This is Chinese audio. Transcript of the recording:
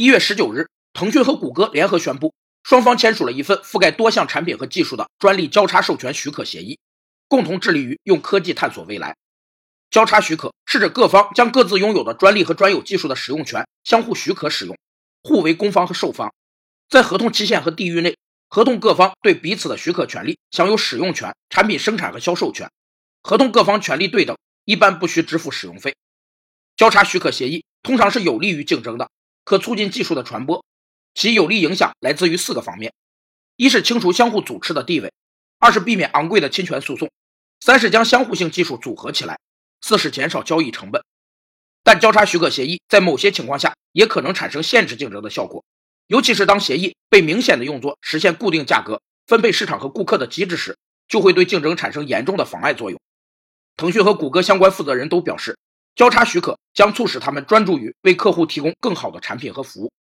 一月十九日，腾讯和谷歌联合宣布，双方签署了一份覆盖多项产品和技术的专利交叉授权许可协议，共同致力于用科技探索未来。交叉许可是指各方将各自拥有的专利和专有技术的使用权相互许可使用，互为供方和受方。在合同期限和地域内，合同各方对彼此的许可权利享有使用权、产品生产和销售权。合同各方权利对等，一般不需支付使用费。交叉许可协议通常是有利于竞争的，可促进技术的传播。其有利影响来自于四个方面：一是清除相互阻斥的地位；二是避免昂贵的侵权诉讼；三是将相互性技术组合起来；四是减少交易成本。但交叉许可协议在某些情况下也可能产生限制竞争的效果，尤其是当协议被明显的用作实现固定价格、分配市场和顾客的机制时，就会对竞争产生严重的妨碍作用。腾讯和谷歌相关负责人都表示，交叉许可将促使他们专注于为客户提供更好的产品和服务。